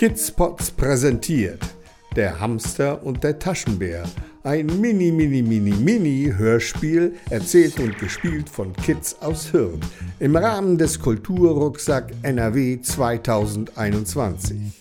Kidspots präsentiert Der Hamster und der Taschenbär. Ein mini, mini, mini, mini Hörspiel, erzählt und gespielt von Kids aus Hürth im Rahmen des Kulturrucksack NRW 2021.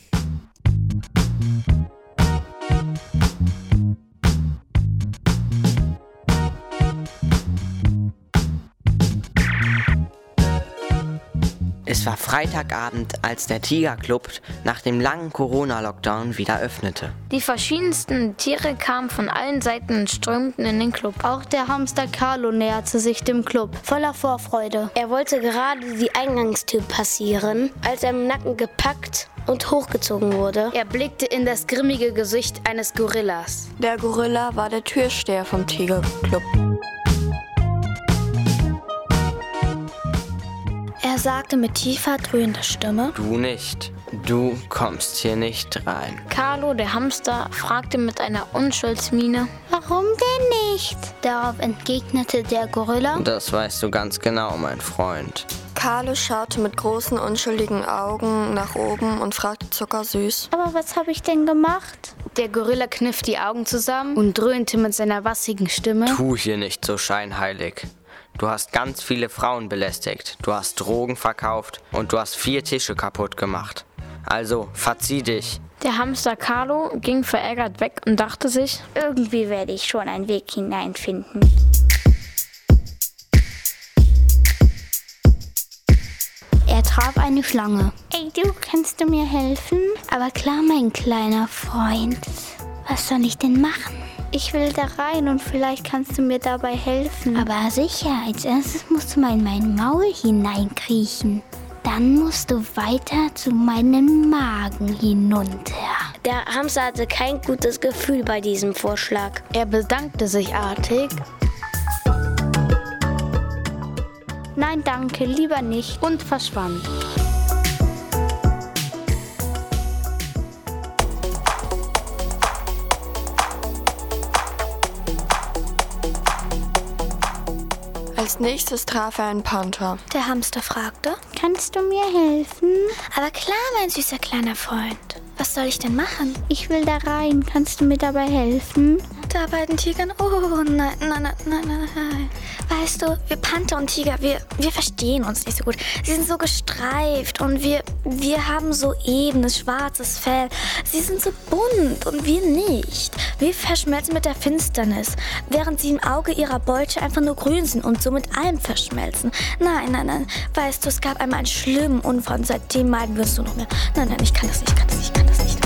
Es war Freitagabend, als der Tigerclub nach dem langen Corona-Lockdown wieder öffnete. Die verschiedensten Tiere kamen von allen Seiten und strömten in den Club. Auch der Hamster Carlo näherte sich dem Club, voller Vorfreude. Er wollte gerade die Eingangstür passieren, als er im Nacken gepackt und hochgezogen wurde. Er blickte in das grimmige Gesicht eines Gorillas. Der Gorilla war der Türsteher vom Tigerclub. Er sagte mit tiefer, dröhnender Stimme: Du nicht. Du kommst hier nicht rein. Carlo, der Hamster, fragte mit einer Unschuldsmiene: Warum denn nicht? Darauf entgegnete der Gorilla: Das weißt du ganz genau, mein Freund. Carlo schaute mit großen, unschuldigen Augen nach oben und fragte zuckersüß: Aber was habe ich denn gemacht? Der Gorilla kniff die Augen zusammen und dröhnte mit seiner wassigen Stimme: Tu hier nicht so scheinheilig. Du hast ganz viele Frauen belästigt, du hast Drogen verkauft und du hast vier Tische kaputt gemacht. Also, verzieh dich. Der Hamster Carlo ging verärgert weg und dachte sich: Irgendwie werde ich schon einen Weg hineinfinden. Er traf eine Schlange. Ey, du, kannst du mir helfen? Aber klar, mein kleiner Freund. Was soll ich denn machen? Ich will da rein und vielleicht kannst du mir dabei helfen. Aber sicher, als erstes musst du mal in mein Maul hineinkriechen. Dann musst du weiter zu meinem Magen hinunter. Der Hamster hatte kein gutes Gefühl bei diesem Vorschlag. Er bedankte sich artig. Nein, danke, lieber nicht. Und verschwand. Als nächstes traf er einen Panther. Der Hamster fragte, kannst du mir helfen? Aber klar, mein süßer kleiner Freund. Was soll ich denn machen? Ich will da rein. Kannst du mir dabei helfen? Da bei den Tigern, oh nein, nein, nein, nein, nein. Weißt du, wir Panther und Tiger, wir, wir verstehen uns nicht so gut. Sie sind so gestreift und wir, wir haben so ebenes, schwarzes Fell. Sie sind so bunt und wir nicht. Wir verschmelzen mit der Finsternis, während sie im Auge ihrer Beute einfach nur grün sind und so mit allem verschmelzen. Nein, nein, nein. Weißt du, es gab einmal einen schlimmen Unfall und seitdem meiden wir uns nur noch mehr. Nein, nein, ich kann das nicht, ich kann das nicht, ich kann das nicht.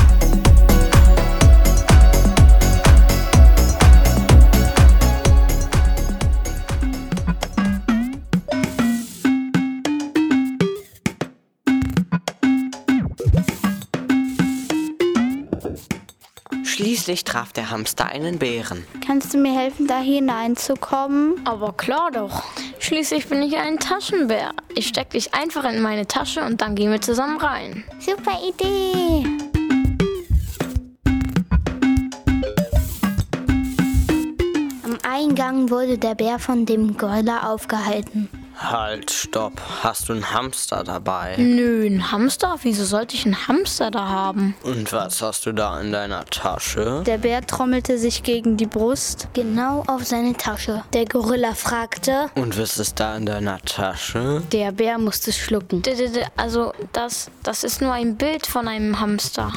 Schließlich traf der Hamster einen Bären. Kannst du mir helfen, da hineinzukommen? Aber klar doch. Schließlich bin ich ein Taschenbär. Ich steck dich einfach in meine Tasche und dann gehen wir zusammen rein. Super Idee. Am Eingang wurde der Bär von dem Gorilla aufgehalten. Halt, stopp. Hast du einen Hamster dabei? Nö, ein Hamster? Wieso sollte ich einen Hamster da haben? Und was hast du da in deiner Tasche? Der Bär trommelte sich gegen die Brust, genau auf seine Tasche. Der Gorilla fragte, Und was ist da in deiner Tasche? Der Bär musste schlucken. Also, das, das ist nur ein Bild von einem Hamster.